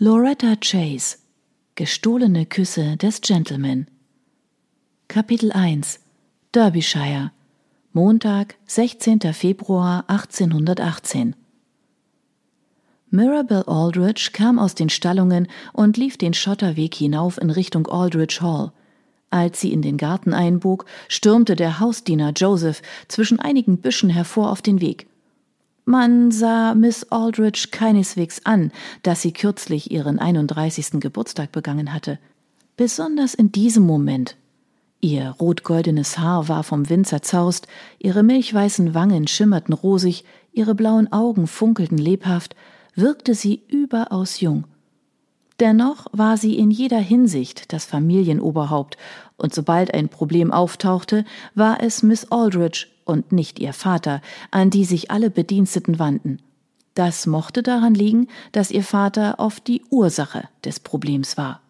Loretta Chase Gestohlene Küsse des Gentleman Kapitel 1 Derbyshire Montag, 16. Februar 1818 Mirabel Aldrich kam aus den Stallungen und lief den Schotterweg hinauf in Richtung Aldrich Hall. Als sie in den Garten einbog, stürmte der Hausdiener Joseph zwischen einigen Büschen hervor auf den Weg. Man sah Miss Aldrich keineswegs an, dass sie kürzlich ihren 31. Geburtstag begangen hatte. Besonders in diesem Moment. Ihr rot-goldenes Haar war vom Wind zerzaust, ihre milchweißen Wangen schimmerten rosig, ihre blauen Augen funkelten lebhaft, wirkte sie überaus jung. Dennoch war sie in jeder Hinsicht das Familienoberhaupt, und sobald ein Problem auftauchte, war es Miss Aldrich und nicht ihr Vater, an die sich alle Bediensteten wandten. Das mochte daran liegen, dass ihr Vater oft die Ursache des Problems war.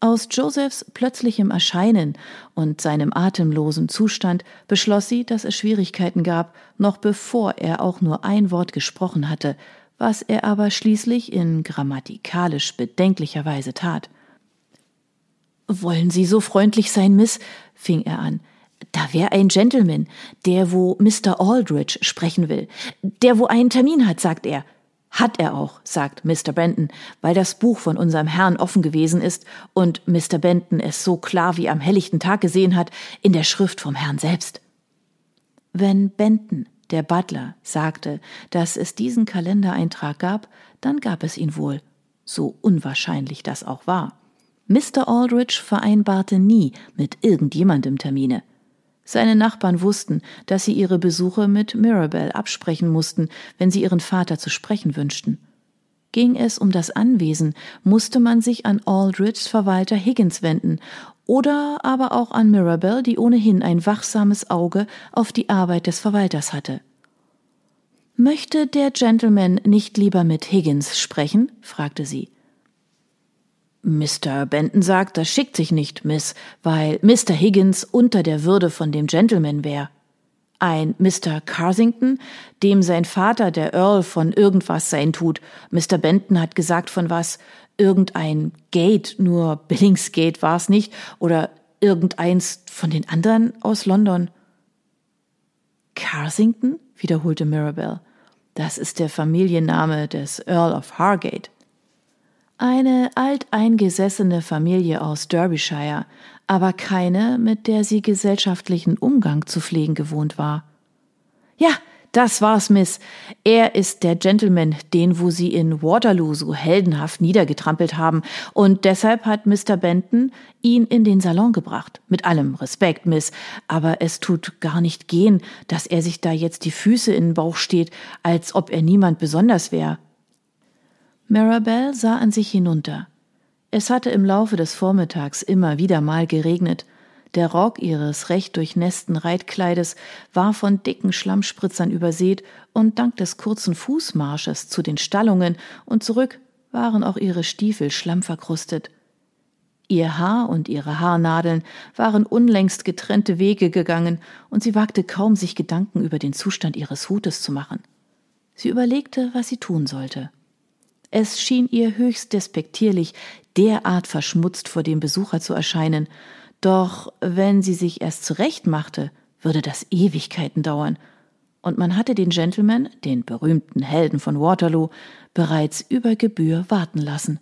Aus Josephs plötzlichem Erscheinen und seinem atemlosen Zustand beschloss sie, dass es Schwierigkeiten gab, noch bevor er auch nur ein Wort gesprochen hatte, was er aber schließlich in grammatikalisch bedenklicher Weise tat. Wollen Sie so freundlich sein, Miss? fing er an. Da wär ein Gentleman, der wo Mr. Aldrich sprechen will. Der wo einen Termin hat, sagt er. Hat er auch, sagt Mr. Benton, weil das Buch von unserem Herrn offen gewesen ist und Mr. Benton es so klar wie am helllichten Tag gesehen hat, in der Schrift vom Herrn selbst. Wenn Benton, der Butler, sagte, dass es diesen Kalendereintrag gab, dann gab es ihn wohl, so unwahrscheinlich das auch war. Mr. Aldrich vereinbarte nie mit irgendjemandem Termine. Seine Nachbarn wussten, dass sie ihre Besuche mit Mirabel absprechen mussten, wenn sie ihren Vater zu sprechen wünschten. Ging es um das Anwesen, musste man sich an Aldrichs Verwalter Higgins wenden oder aber auch an Mirabel, die ohnehin ein wachsames Auge auf die Arbeit des Verwalters hatte. Möchte der Gentleman nicht lieber mit Higgins sprechen? fragte sie. Mr. Benton sagt, das schickt sich nicht, Miss, weil Mr. Higgins unter der Würde von dem Gentleman wäre. Ein Mr. Carsington, dem sein Vater der Earl von irgendwas sein tut. Mr. Benton hat gesagt von was, irgendein Gate, nur Billingsgate war's nicht, oder irgendeins von den anderen aus London. Carsington? wiederholte Mirabel. Das ist der Familienname des Earl of Hargate. Eine alteingesessene Familie aus Derbyshire, aber keine, mit der sie gesellschaftlichen Umgang zu pflegen gewohnt war. Ja, das war's, Miss. Er ist der Gentleman, den wo Sie in Waterloo so heldenhaft niedergetrampelt haben, und deshalb hat Mr. Benton ihn in den Salon gebracht. Mit allem Respekt, Miss, aber es tut gar nicht gehen, dass er sich da jetzt die Füße in den Bauch steht, als ob er niemand besonders wäre. Marabel sah an sich hinunter. Es hatte im Laufe des Vormittags immer wieder mal geregnet. Der Rock ihres recht durchnässten Reitkleides war von dicken Schlammspritzern übersät, und dank des kurzen Fußmarsches zu den Stallungen und zurück waren auch ihre Stiefel schlammverkrustet. Ihr Haar und ihre Haarnadeln waren unlängst getrennte Wege gegangen, und sie wagte kaum, sich Gedanken über den Zustand ihres Hutes zu machen. Sie überlegte, was sie tun sollte. Es schien ihr höchst despektierlich, derart verschmutzt vor dem Besucher zu erscheinen, doch wenn sie sich erst zurechtmachte, würde das Ewigkeiten dauern, und man hatte den Gentleman, den berühmten Helden von Waterloo, bereits über Gebühr warten lassen.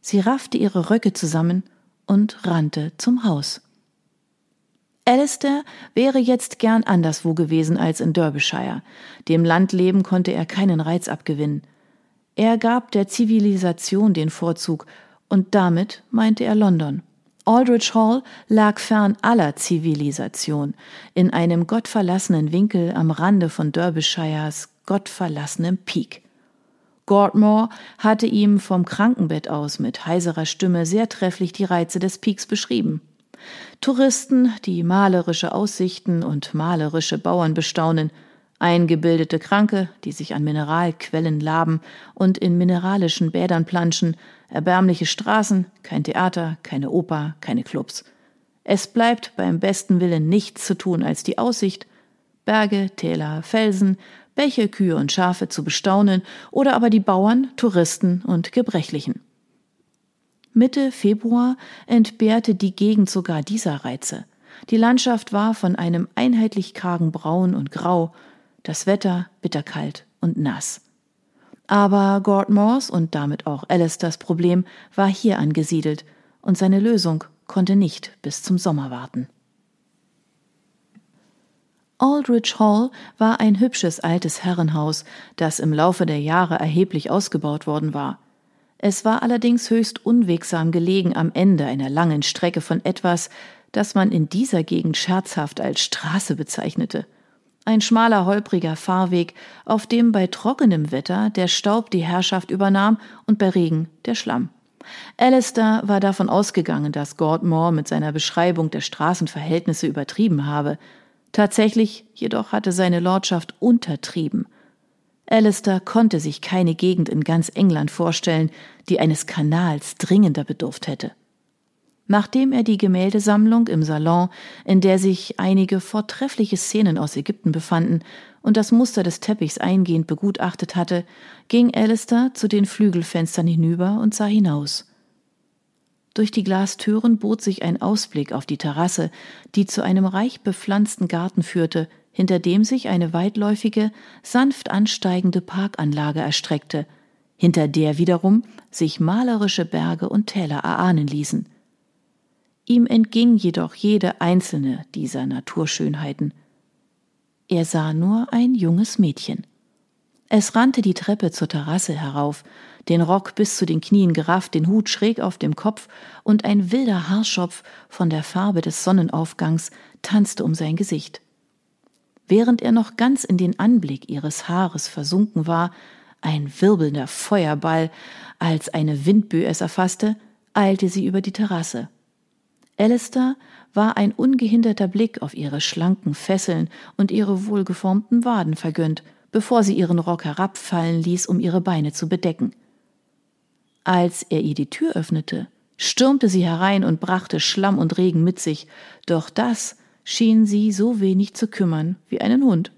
Sie raffte ihre Röcke zusammen und rannte zum Haus. Alistair wäre jetzt gern anderswo gewesen als in Derbyshire. Dem Landleben konnte er keinen Reiz abgewinnen. Er gab der Zivilisation den Vorzug, und damit meinte er London. Aldrich Hall lag fern aller Zivilisation, in einem gottverlassenen Winkel am Rande von Derbyshires gottverlassenem Peak. Gordmore hatte ihm vom Krankenbett aus mit heiserer Stimme sehr trefflich die Reize des Peaks beschrieben. Touristen, die malerische Aussichten und malerische Bauern bestaunen, Eingebildete Kranke, die sich an Mineralquellen laben und in mineralischen Bädern planschen, erbärmliche Straßen, kein Theater, keine Oper, keine Clubs. Es bleibt beim besten Willen nichts zu tun als die Aussicht, Berge, Täler, Felsen, Bäche, Kühe und Schafe zu bestaunen oder aber die Bauern, Touristen und Gebrechlichen. Mitte Februar entbehrte die Gegend sogar dieser Reize. Die Landschaft war von einem einheitlich kargen Braun und Grau, das Wetter bitterkalt und nass. Aber Gordmores und damit auch Alisters Problem war hier angesiedelt, und seine Lösung konnte nicht bis zum Sommer warten. Aldrich Hall war ein hübsches altes Herrenhaus, das im Laufe der Jahre erheblich ausgebaut worden war. Es war allerdings höchst unwegsam gelegen am Ende einer langen Strecke von etwas, das man in dieser Gegend scherzhaft als Straße bezeichnete. Ein schmaler, holpriger Fahrweg, auf dem bei trockenem Wetter der Staub die Herrschaft übernahm und bei Regen der Schlamm. Alistair war davon ausgegangen, dass Gordmore mit seiner Beschreibung der Straßenverhältnisse übertrieben habe. Tatsächlich jedoch hatte seine Lordschaft untertrieben. Alistair konnte sich keine Gegend in ganz England vorstellen, die eines Kanals dringender bedurft hätte. Nachdem er die Gemäldesammlung im Salon, in der sich einige vortreffliche Szenen aus Ägypten befanden, und das Muster des Teppichs eingehend begutachtet hatte, ging Alistair zu den Flügelfenstern hinüber und sah hinaus. Durch die Glastüren bot sich ein Ausblick auf die Terrasse, die zu einem reich bepflanzten Garten führte, hinter dem sich eine weitläufige, sanft ansteigende Parkanlage erstreckte, hinter der wiederum sich malerische Berge und Täler erahnen ließen. Ihm entging jedoch jede einzelne dieser Naturschönheiten. Er sah nur ein junges Mädchen. Es rannte die Treppe zur Terrasse herauf, den Rock bis zu den Knien gerafft, den Hut schräg auf dem Kopf, und ein wilder Haarschopf von der Farbe des Sonnenaufgangs tanzte um sein Gesicht. Während er noch ganz in den Anblick ihres Haares versunken war, ein wirbelnder Feuerball, als eine Windböe es erfasste, eilte sie über die Terrasse. Alistair war ein ungehinderter Blick auf ihre schlanken Fesseln und ihre wohlgeformten Waden vergönnt, bevor sie ihren Rock herabfallen ließ, um ihre Beine zu bedecken. Als er ihr die Tür öffnete, stürmte sie herein und brachte Schlamm und Regen mit sich, doch das schien sie so wenig zu kümmern wie einen Hund.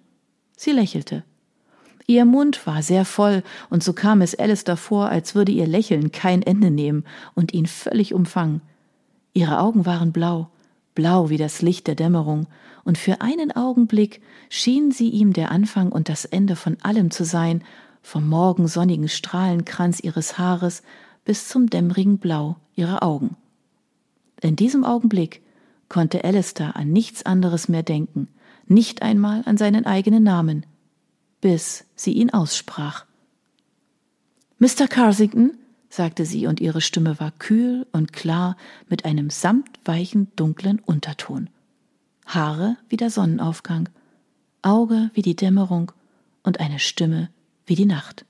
Sie lächelte. Ihr Mund war sehr voll, und so kam es Alistair vor, als würde ihr Lächeln kein Ende nehmen und ihn völlig umfangen. Ihre Augen waren blau, blau wie das Licht der Dämmerung, und für einen Augenblick schien sie ihm der Anfang und das Ende von allem zu sein, vom morgensonnigen Strahlenkranz ihres Haares bis zum dämmerigen Blau ihrer Augen. In diesem Augenblick konnte Alistair an nichts anderes mehr denken, nicht einmal an seinen eigenen Namen, bis sie ihn aussprach. Mr. Carsington, sagte sie, und ihre Stimme war kühl und klar mit einem samtweichen, dunklen Unterton. Haare wie der Sonnenaufgang, Auge wie die Dämmerung und eine Stimme wie die Nacht.